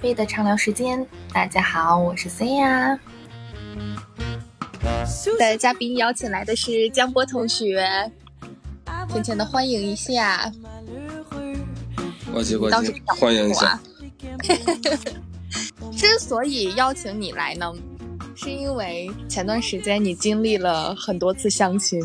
菲的畅聊时间。大家好，我是 C 呀。的嘉宾邀请来的是江波同学，浅浅的欢迎一下。呱唧呱唧，欢迎一下。之所以邀请你来呢，是因为前段时间你经历了很多次相亲。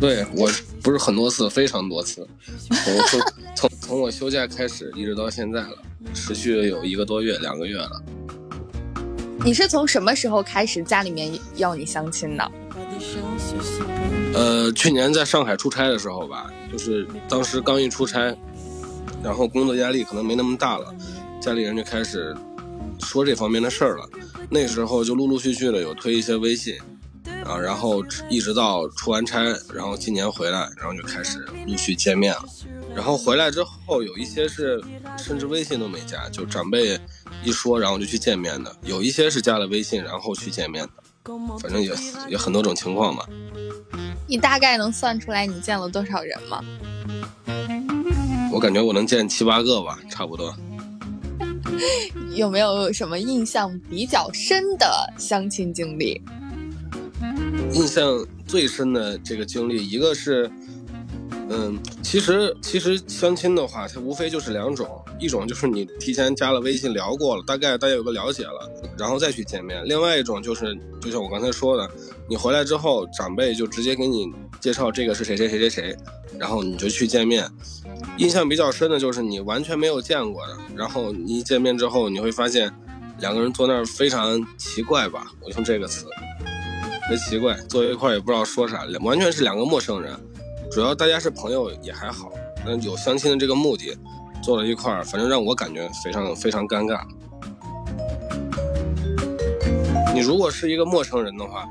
对我不是很多次，非常多次。从 从从我休假开始，一直到现在了，持续有一个多月、两个月了。你是从什么时候开始家里面要你相亲的？呃，去年在上海出差的时候吧，就是当时刚一出差，然后工作压力可能没那么大了，家里人就开始说这方面的事儿了。那时候就陆陆续续的有推一些微信。啊，然后一直到出完差，然后今年回来，然后就开始陆续见面了。然后回来之后，有一些是甚至微信都没加，就长辈一说，然后就去见面的；有一些是加了微信，然后去见面的。反正也也很多种情况吧。你大概能算出来你见了多少人吗？我感觉我能见七八个吧，差不多。有没有什么印象比较深的相亲经历？印象最深的这个经历，一个是，嗯，其实其实相亲的话，它无非就是两种，一种就是你提前加了微信聊过了，大概大家有个了解了，然后再去见面；另外一种就是，就像我刚才说的，你回来之后，长辈就直接给你介绍这个是谁谁谁谁谁，然后你就去见面。印象比较深的就是你完全没有见过的，然后你一见面之后，你会发现两个人坐那儿非常奇怪吧，我用这个词。别奇怪，坐一块也不知道说啥，完全是两个陌生人。主要大家是朋友也还好，那有相亲的这个目的，坐在一块，反正让我感觉非常非常尴尬。你如果是一个陌生人的话，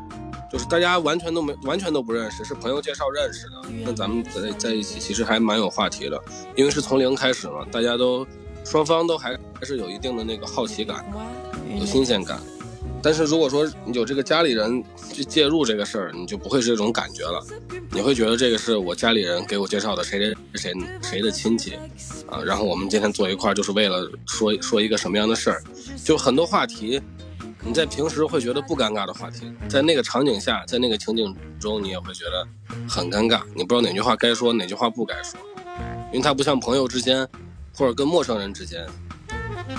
就是大家完全都没完全都不认识，是朋友介绍认识的，那咱们在在一起其实还蛮有话题的，因为是从零开始嘛，大家都双方都还还是有一定的那个好奇感，有新鲜感。但是如果说你有这个家里人去介入这个事儿，你就不会是这种感觉了，你会觉得这个是我家里人给我介绍的谁谁谁谁的亲戚，啊，然后我们今天坐一块儿就是为了说说一个什么样的事儿，就很多话题，你在平时会觉得不尴尬的话题，在那个场景下，在那个情景中，你也会觉得很尴尬，你不知道哪句话该说，哪句话不该说，因为它不像朋友之间，或者跟陌生人之间。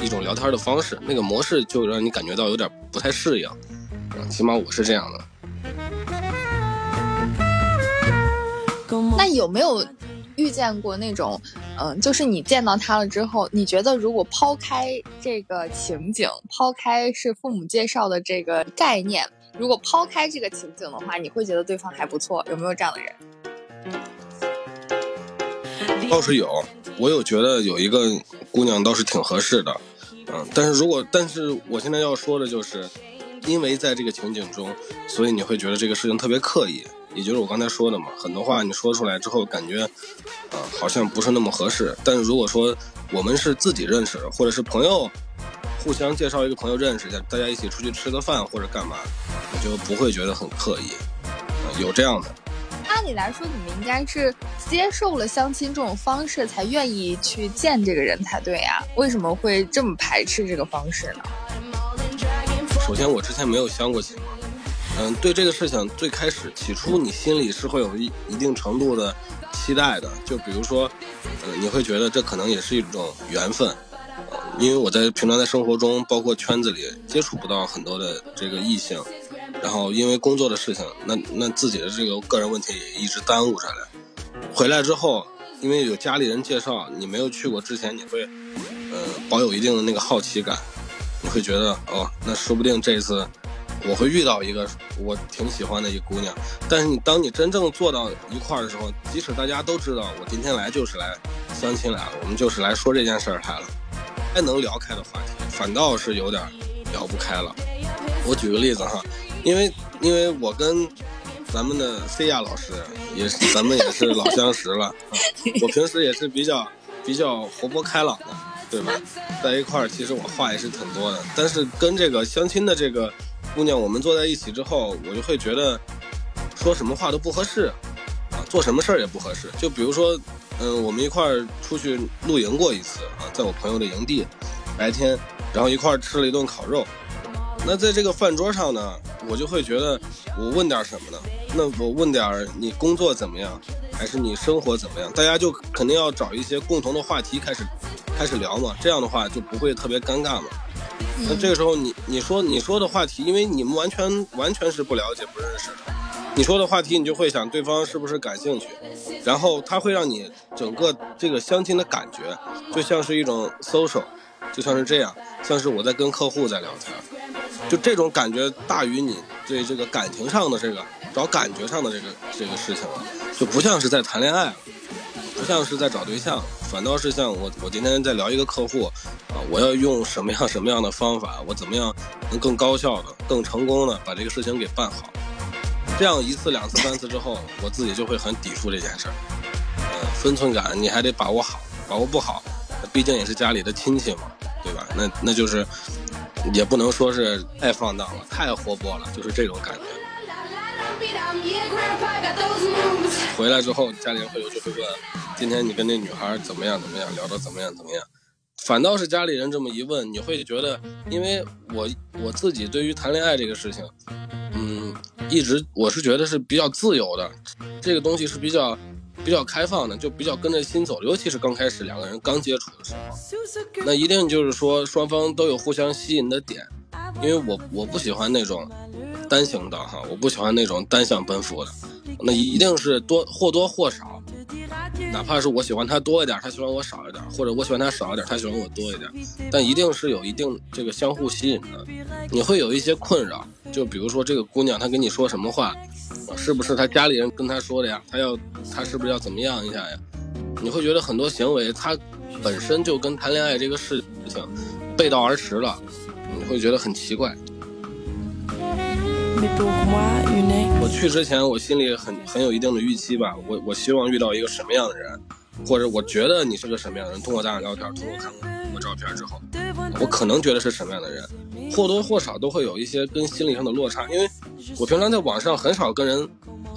一种聊天的方式，那个模式就让你感觉到有点不太适应，嗯起码我是这样的。那有没有遇见过那种，嗯，就是你见到他了之后，你觉得如果抛开这个情景，抛开是父母介绍的这个概念，如果抛开这个情景的话，你会觉得对方还不错？有没有这样的人？倒是有，我有觉得有一个姑娘倒是挺合适的，嗯，但是如果，但是我现在要说的就是，因为在这个情景中，所以你会觉得这个事情特别刻意，也就是我刚才说的嘛，很多话你说出来之后，感觉，啊，好像不是那么合适。但是如果说我们是自己认识，或者是朋友，互相介绍一个朋友认识一下，大家一起出去吃个饭或者干嘛，我就不会觉得很刻意，有这样的。按理来说，你们应该是接受了相亲这种方式，才愿意去见这个人才对呀？为什么会这么排斥这个方式呢？首先，我之前没有相过亲，嗯，对这个事情最开始起初，你心里是会有一一定程度的期待的。就比如说，嗯，你会觉得这可能也是一种缘分，因为我在平常在生活中，包括圈子里接触不到很多的这个异性。然后因为工作的事情，那那自己的这个个人问题也一直耽误下来。回来之后，因为有家里人介绍，你没有去过之前，你会，呃，保有一定的那个好奇感，你会觉得哦，那说不定这次我会遇到一个我挺喜欢的一姑娘。但是你当你真正坐到一块儿的时候，即使大家都知道我今天来就是来相亲来了，我们就是来说这件事儿来了，还能聊开的话题，反倒是有点聊不开了。我举个例子哈。因为，因为我跟咱们的菲亚老师也是，咱们也是老相识了。我平时也是比较比较活泼开朗的，对吧？在一块儿，其实我话也是挺多的。但是跟这个相亲的这个姑娘，我们坐在一起之后，我就会觉得说什么话都不合适，啊，做什么事儿也不合适。就比如说，嗯，我们一块儿出去露营过一次啊，在我朋友的营地，白天，然后一块儿吃了一顿烤肉。那在这个饭桌上呢，我就会觉得，我问点什么呢？那我问点你工作怎么样，还是你生活怎么样？大家就肯定要找一些共同的话题开始开始聊嘛，这样的话就不会特别尴尬嘛。那这个时候你你说你说的话题，因为你们完全完全是不了解不认识的，你说的话题你就会想对方是不是感兴趣，然后他会让你整个这个相亲的感觉就像是一种 social，就像是这样，像是我在跟客户在聊天，就这种感觉大于你对这个感情上的这个找感觉上的这个这个事情了，就不像是在谈恋爱了，不像是在找对象，反倒是像我我今天在聊一个客户啊，我要用什么样什么样的方法，我怎么样能更高效的、更成功的把这个事情给办好。这样一次、两次、三次之后，我自己就会很抵触这件事儿。呃，分寸感你还得把握好，把握不好，毕竟也是家里的亲戚嘛，对吧？那那就是也不能说是太放荡了，太活泼了，就是这种感觉。回来之后，家里人会有就会问，今天你跟那女孩怎么样怎么样，聊的怎么样怎么样？反倒是家里人这么一问，你会觉得，因为我我自己对于谈恋爱这个事情，嗯，一直我是觉得是比较自由的，这个东西是比较比较开放的，就比较跟着心走，尤其是刚开始两个人刚接触的时候，那一定就是说双方都有互相吸引的点，因为我我不喜欢那种单行道哈，我不喜欢那种单向奔赴的，那一定是多或多或少。哪怕是我喜欢他多一点，他喜欢我少一点，或者我喜欢他少一点，他喜欢我多一点，但一定是有一定这个相互吸引的。你会有一些困扰，就比如说这个姑娘她跟你说什么话，是不是他家里人跟他说的呀？他要他是不是要怎么样一下呀？你会觉得很多行为他本身就跟谈恋爱这个事情背道而驰了，你会觉得很奇怪。我去之前，我心里很很有一定的预期吧。我我希望遇到一个什么样的人，或者我觉得你是个什么样的人。通过咱俩聊天，通过看照片之后，我可能觉得是什么样的人，或多或少都会有一些跟心理上的落差。因为我平常在网上很少跟人，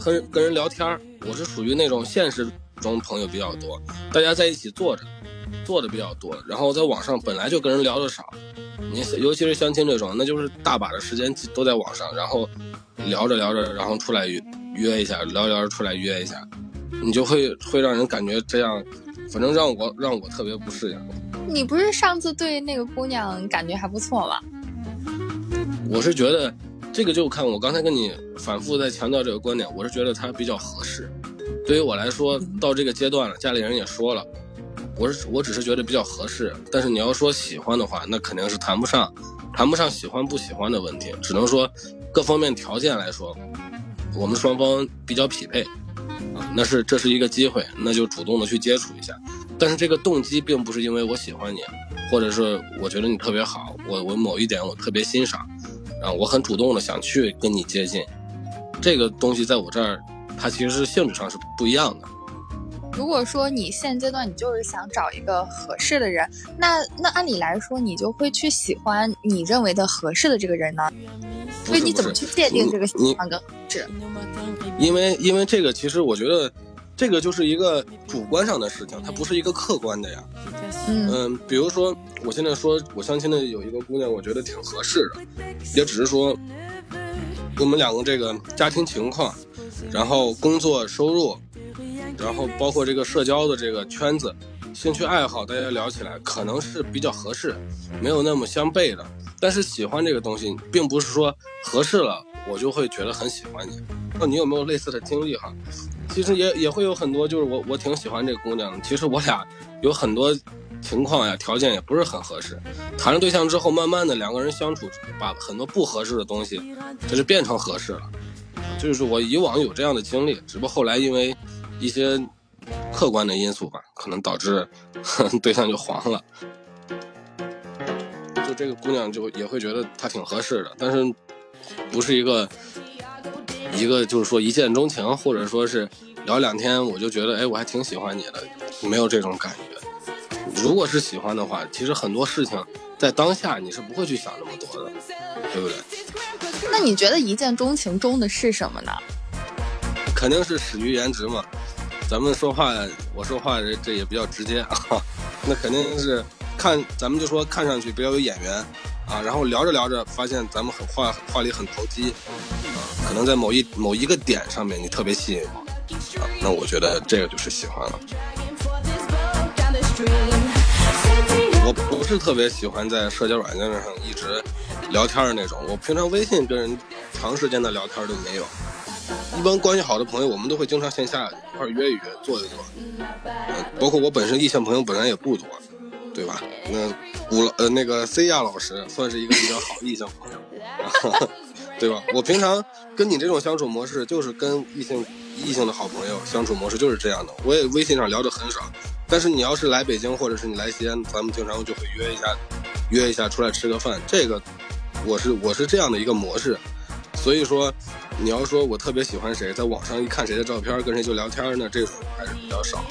跟跟人聊天，我是属于那种现实中朋友比较多，大家在一起坐着，坐的比较多。然后在网上本来就跟人聊的少。你尤其是相亲这种，那就是大把的时间都在网上，然后聊着聊着，然后出来约约一下，聊着聊着出来约一下，你就会会让人感觉这样，反正让我让我特别不适应。你不是上次对那个姑娘感觉还不错吗？我是觉得这个就看我刚才跟你反复在强调这个观点，我是觉得她比较合适。对于我来说，到这个阶段了，家里人也说了。我是我只是觉得比较合适，但是你要说喜欢的话，那肯定是谈不上，谈不上喜欢不喜欢的问题，只能说各方面条件来说，我们双方比较匹配，啊，那是这是一个机会，那就主动的去接触一下。但是这个动机并不是因为我喜欢你，或者是我觉得你特别好，我我某一点我特别欣赏，啊，我很主动的想去跟你接近，这个东西在我这儿，它其实是性质上是不一样的。如果说你现阶段你就是想找一个合适的人，那那按理来说你就会去喜欢你认为的合适的这个人呢？所以你怎么去界定这个喜欢跟合适？因为因为这个其实我觉得，这个就是一个主观上的事情，它不是一个客观的呀。嗯，比如说我现在说我相亲的有一个姑娘，我觉得挺合适的，也只是说我们两个这个家庭情况，然后工作收入。然后包括这个社交的这个圈子，兴趣爱好，大家聊起来可能是比较合适，没有那么相悖的。但是喜欢这个东西，并不是说合适了我就会觉得很喜欢你。那你有没有类似的经历哈？其实也也会有很多，就是我我挺喜欢这姑娘。其实我俩有很多情况呀，条件也不是很合适。谈了对象之后，慢慢的两个人相处，把很多不合适的东西，就是变成合适了。就是我以往有这样的经历，只不过后来因为。一些客观的因素吧，可能导致 对象就黄了。就这个姑娘就也会觉得她挺合适的，但是不是一个一个就是说一见钟情，或者说是聊两天我就觉得哎我还挺喜欢你的，没有这种感觉。如果是喜欢的话，其实很多事情在当下你是不会去想那么多的，对不对？那你觉得一见钟情中的是什么呢？肯定是始于颜值嘛。咱们说话，我说话这也比较直接啊，那肯定是看咱们就说看上去比较有眼缘啊，然后聊着聊着发现咱们很话话里很投机啊，可能在某一某一个点上面你特别吸引我啊，那我觉得这个就是喜欢了。我不是特别喜欢在社交软件上一直聊天的那种，我平常微信跟人长时间的聊天都没有。一般关系好的朋友，我们都会经常线下一块约一约，坐一坐。包括我本身异性朋友本来也不多，对吧？那古呃那个 C 亚老师算是一个比较好异性朋友，对吧？我平常跟你这种相处模式，就是跟异性异性的好朋友相处模式就是这样的。我也微信上聊的很少，但是你要是来北京或者是你来西安，咱们经常就会约一下，约一下出来吃个饭。这个我是我是这样的一个模式，所以说。你要说我特别喜欢谁，在网上一看谁的照片，跟谁就聊天呢？这种还是比较少，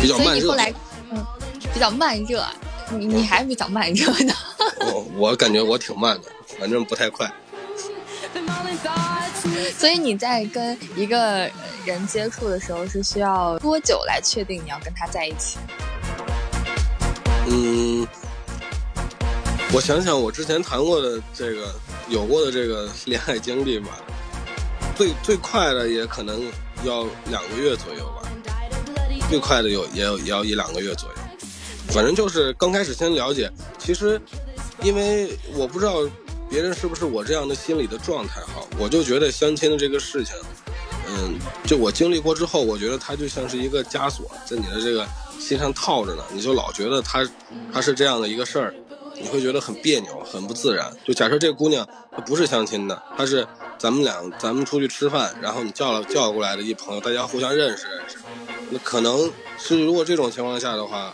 比较慢热。来，嗯，比较慢热。你你还比较慢热呢？我我感觉我挺慢的，反正不太快。所以你在跟一个人接触的时候，是需要多久来确定你要跟他在一起？嗯，我想想，我之前谈过的这个。有过的这个恋爱经历吧，最最快的也可能要两个月左右吧，最快的有也有也要一两个月左右，反正就是刚开始先了解。其实，因为我不知道别人是不是我这样的心理的状态哈，我就觉得相亲的这个事情，嗯，就我经历过之后，我觉得它就像是一个枷锁在你的这个心上套着呢，你就老觉得它它是这样的一个事儿。你会觉得很别扭，很不自然。就假设这姑娘她不是相亲的，她是咱们俩咱们出去吃饭，然后你叫了叫过来的一朋友，大家互相认识认识。那可能是如果这种情况下的话，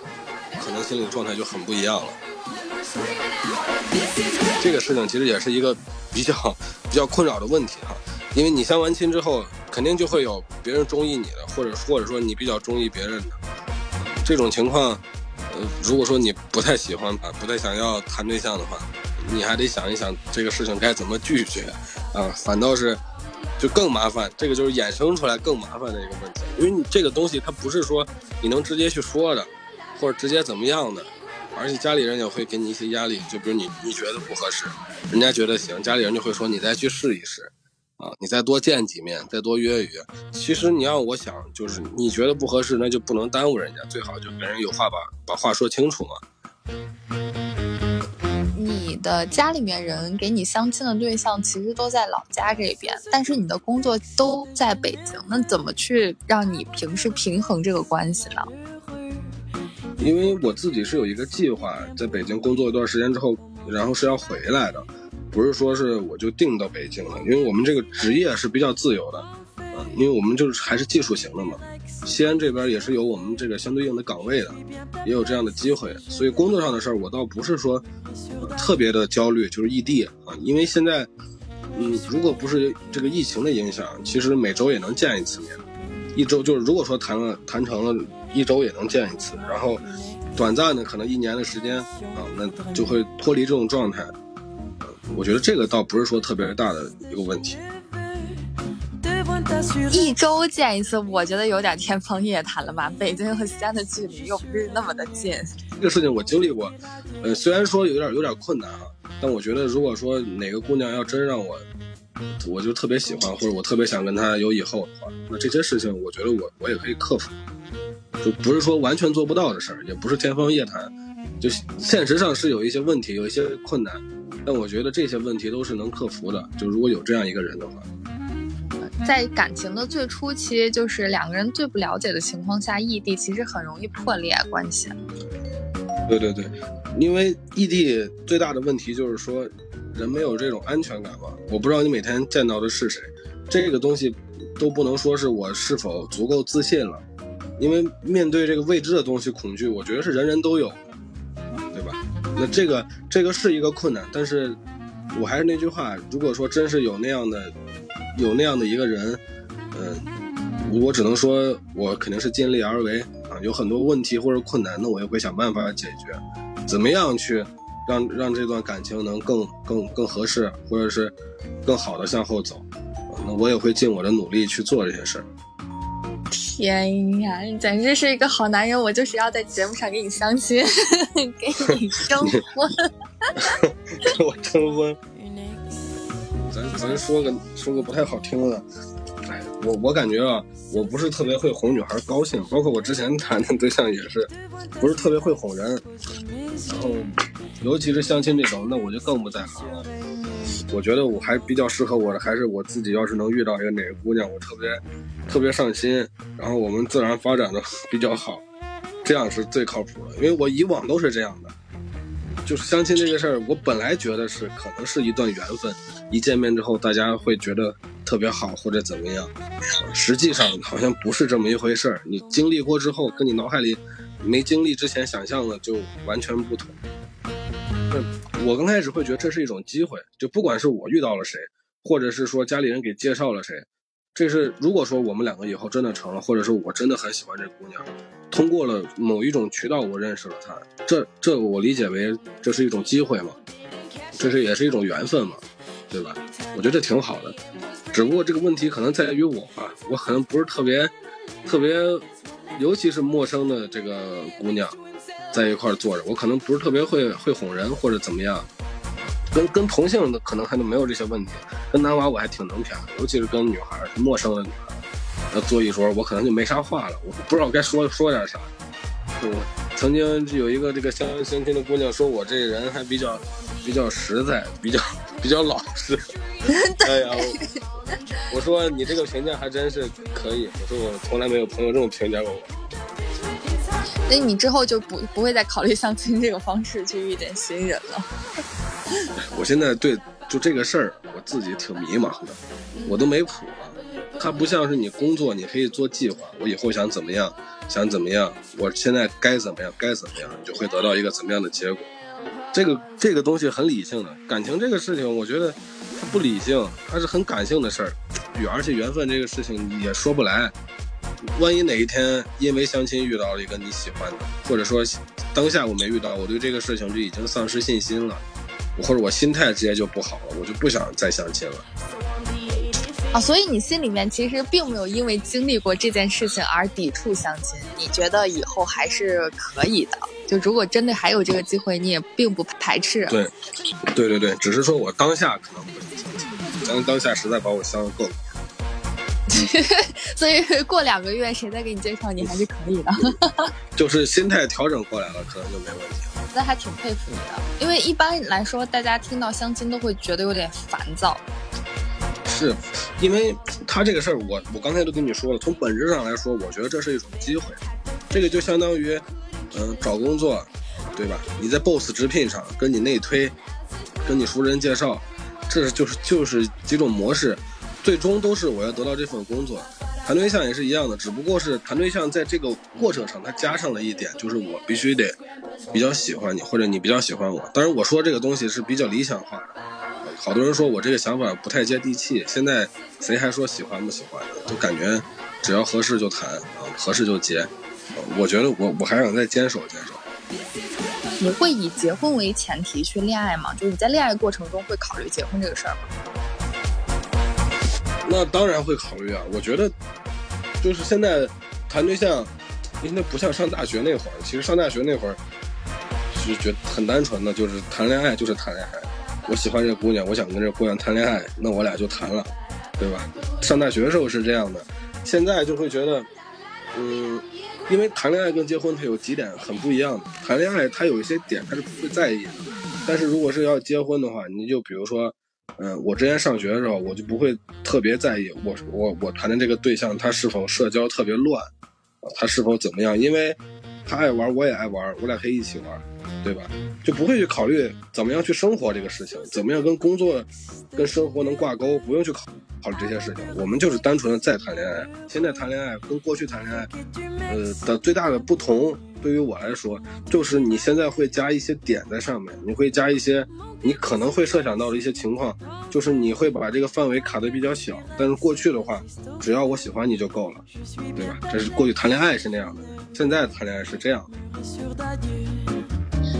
可能心理状态就很不一样了。这个事情其实也是一个比较比较困扰的问题哈，因为你相完亲之后，肯定就会有别人中意你的，或者或者说你比较中意别人的这种情况。呃，如果说你不太喜欢啊，不太想要谈对象的话，你还得想一想这个事情该怎么拒绝，啊，反倒是就更麻烦，这个就是衍生出来更麻烦的一个问题，因为你这个东西它不是说你能直接去说的，或者直接怎么样的，而且家里人也会给你一些压力，就比如你你觉得不合适，人家觉得行，家里人就会说你再去试一试。啊，你再多见几面，再多约一约。其实你要我想，就是你觉得不合适，那就不能耽误人家，最好就跟人有话把把话说清楚嘛。你的家里面人给你相亲的对象，其实都在老家这边，但是你的工作都在北京，那怎么去让你平时平衡这个关系呢？因为我自己是有一个计划，在北京工作一段时间之后，然后是要回来的。不是说是我就定到北京了，因为我们这个职业是比较自由的，啊，因为我们就是还是技术型的嘛。西安这边也是有我们这个相对应的岗位的，也有这样的机会，所以工作上的事儿我倒不是说特别的焦虑，就是异地啊，因为现在，嗯，如果不是这个疫情的影响，其实每周也能见一次面，一周就是如果说谈了谈成了，一周也能见一次，然后短暂的可能一年的时间啊，那就会脱离这种状态。我觉得这个倒不是说特别大的一个问题。一周见一次，我觉得有点天方夜谭了吧？北京和西安的距离又不是那么的近。这个事情我经历过，呃，虽然说有点有点困难啊，但我觉得如果说哪个姑娘要真让我，我就特别喜欢，或者我特别想跟她有以后的话，那这些事情我觉得我我也可以克服，就不是说完全做不到的事儿，也不是天方夜谭，就现实上是有一些问题，有一些困难。但我觉得这些问题都是能克服的，就如果有这样一个人的话，在感情的最初期，就是两个人最不了解的情况下，异地其实很容易破裂关系。对对对，因为异地最大的问题就是说，人没有这种安全感嘛。我不知道你每天见到的是谁，这个东西都不能说是我是否足够自信了，因为面对这个未知的东西，恐惧，我觉得是人人都有。对吧那这个这个是一个困难，但是我还是那句话，如果说真是有那样的有那样的一个人，嗯，我只能说我肯定是尽力而为啊。有很多问题或者困难，那我也会想办法解决。怎么样去让让这段感情能更更更合适，或者是更好的向后走，那我也会尽我的努力去做这些事儿。天呀，你简直是一个好男人！我就是要在节目上给你相亲，给你征婚，给我征婚。咱咱说个说个不太好听的，哎，我我感觉啊，我不是特别会哄女孩高兴，包括我之前谈的对象也是，不是特别会哄人。然后，尤其是相亲这种，那我就更不在行了。我觉得我还比较适合我的，还是我自己要是能遇到一个哪个姑娘，我特别特别上心，然后我们自然发展的比较好，这样是最靠谱的。因为我以往都是这样的，就是相亲这个事儿，我本来觉得是可能是一段缘分，一见面之后大家会觉得特别好或者怎么样，实际上好像不是这么一回事儿。你经历过之后，跟你脑海里没经历之前想象的就完全不同。我刚开始会觉得这是一种机会，就不管是我遇到了谁，或者是说家里人给介绍了谁，这是如果说我们两个以后真的成了，或者说我真的很喜欢这姑娘，通过了某一种渠道我认识了她，这这我理解为这是一种机会嘛，这是也是一种缘分嘛，对吧？我觉得这挺好的，只不过这个问题可能在于我吧，我可能不是特别特别，尤其是陌生的这个姑娘。在一块坐着，我可能不是特别会会哄人或者怎么样，跟跟同性的可能还都没有这些问题，跟男娃我还挺能谝，尤其是跟女孩陌生的女孩，要坐一桌，我可能就没啥话了，我不知道该说说点啥。我曾经有一个这个相相亲的姑娘说我这人还比较比较实在，比较比较老实。哎呀，我说你这个评价还真是可以，我说我从来没有朋友这么评价过我。所以你之后就不不会再考虑相亲这个方式去遇见新人了。我现在对就这个事儿，我自己挺迷茫的，我都没谱了。它不像是你工作，你可以做计划，我以后想怎么样，想怎么样，我现在该怎么样，该怎么样，你就会得到一个怎么样的结果。这个这个东西很理性的，感情这个事情，我觉得它不理性，它是很感性的事儿，而且缘分这个事情也说不来。万一哪一天因为相亲遇到了一个你喜欢的，或者说当下我没遇到，我对这个事情就已经丧失信心了，或者我心态直接就不好了，我就不想再相亲了。啊，所以你心里面其实并没有因为经历过这件事情而抵触相亲，你觉得以后还是可以的。就如果真的还有这个机会，你也并不排斥。对，对对对，只是说我当下可能不想相亲，当当下实在把我相的够。所以过两个月谁再给你介绍，你还是可以的。就是心态调整过来了，可能就没问题了。那还挺佩服你的，因为一般来说，大家听到相亲都会觉得有点烦躁。是，因为他这个事儿，我我刚才都跟你说了，从本质上来说，我觉得这是一种机会。这个就相当于，嗯，找工作，对吧？你在 Boss 直聘上跟你内推，跟你熟人介绍，这就是就是几种模式。最终都是我要得到这份工作，谈对象也是一样的，只不过是谈对象在这个过程上，它加上了一点，就是我必须得比较喜欢你，或者你比较喜欢我。当然，我说这个东西是比较理想化的，好多人说我这个想法不太接地气。现在谁还说喜欢不喜欢的？就感觉只要合适就谈，合适就结。我觉得我我还想再坚守坚守。你会以结婚为前提去恋爱吗？就是你在恋爱过程中会考虑结婚这个事儿吗？那当然会考虑啊！我觉得，就是现在谈对象，应该不像上大学那会儿。其实上大学那会儿是觉得很单纯的，就是谈恋爱就是谈恋爱。我喜欢这姑娘，我想跟这姑娘谈恋爱，那我俩就谈了，对吧？上大学的时候是这样的，现在就会觉得，嗯，因为谈恋爱跟结婚它有几点很不一样的。谈恋爱它有一些点它是不会在意的，但是如果是要结婚的话，你就比如说。嗯，我之前上学的时候，我就不会特别在意我我我谈的这个对象他是否社交特别乱，他是否怎么样，因为他爱玩，我也爱玩，我俩可以一起玩，对吧？就不会去考虑怎么样去生活这个事情，怎么样跟工作跟生活能挂钩，不用去考考虑这些事情。我们就是单纯的在谈恋爱。现在谈恋爱跟过去谈恋爱，呃的最大的不同。对于我来说，就是你现在会加一些点在上面，你会加一些你可能会设想到的一些情况，就是你会把这个范围卡得比较小。但是过去的话，只要我喜欢你就够了，对吧？这是过去谈恋爱是那样的，现在谈恋爱是这样。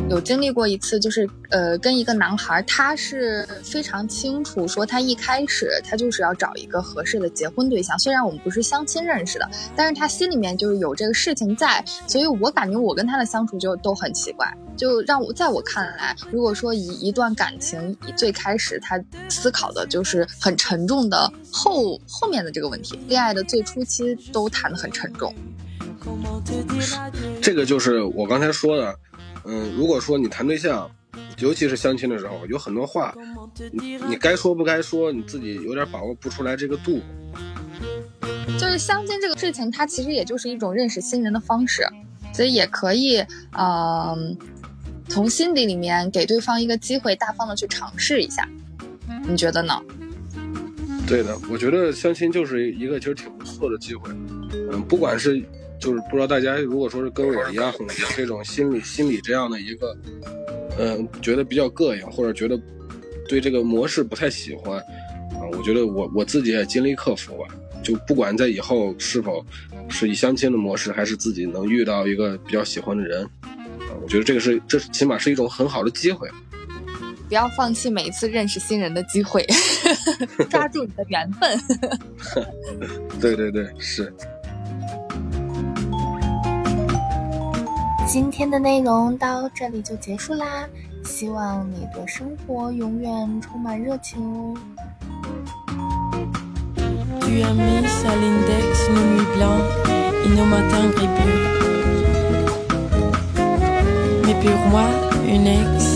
有经历过一次，就是呃，跟一个男孩，他是非常清楚说，他一开始他就是要找一个合适的结婚对象。虽然我们不是相亲认识的，但是他心里面就是有这个事情在，所以我感觉我跟他的相处就都很奇怪，就让我在我看来，如果说一一段感情最开始他思考的就是很沉重的后后面的这个问题，恋爱的最初期都谈得很沉重。这个就是我刚才说的，嗯，如果说你谈对象，尤其是相亲的时候，有很多话，你你该说不该说，你自己有点把握不出来这个度。就是相亲这个事情，它其实也就是一种认识新人的方式，所以也可以，嗯，从心底里面给对方一个机会，大方的去尝试一下，你觉得呢？对的，我觉得相亲就是一个其实挺不错的机会，嗯，不管是。就是不知道大家如果说是跟我一样有这种心理心理这样的一个，嗯，觉得比较膈应，或者觉得对这个模式不太喜欢，啊，我觉得我我自己也尽力克服吧。就不管在以后是否是以相亲的模式，还是自己能遇到一个比较喜欢的人，啊，我觉得这个是这起码是一种很好的机会。不要放弃每一次认识新人的机会，抓住你的缘分。对对对，是。今天的内容到这里就结束啦，希望你对生活永远充满热情哦。Tu as mis à l'index nos nuits blancs et nos matins gris bleus. Mais pour moi, une ex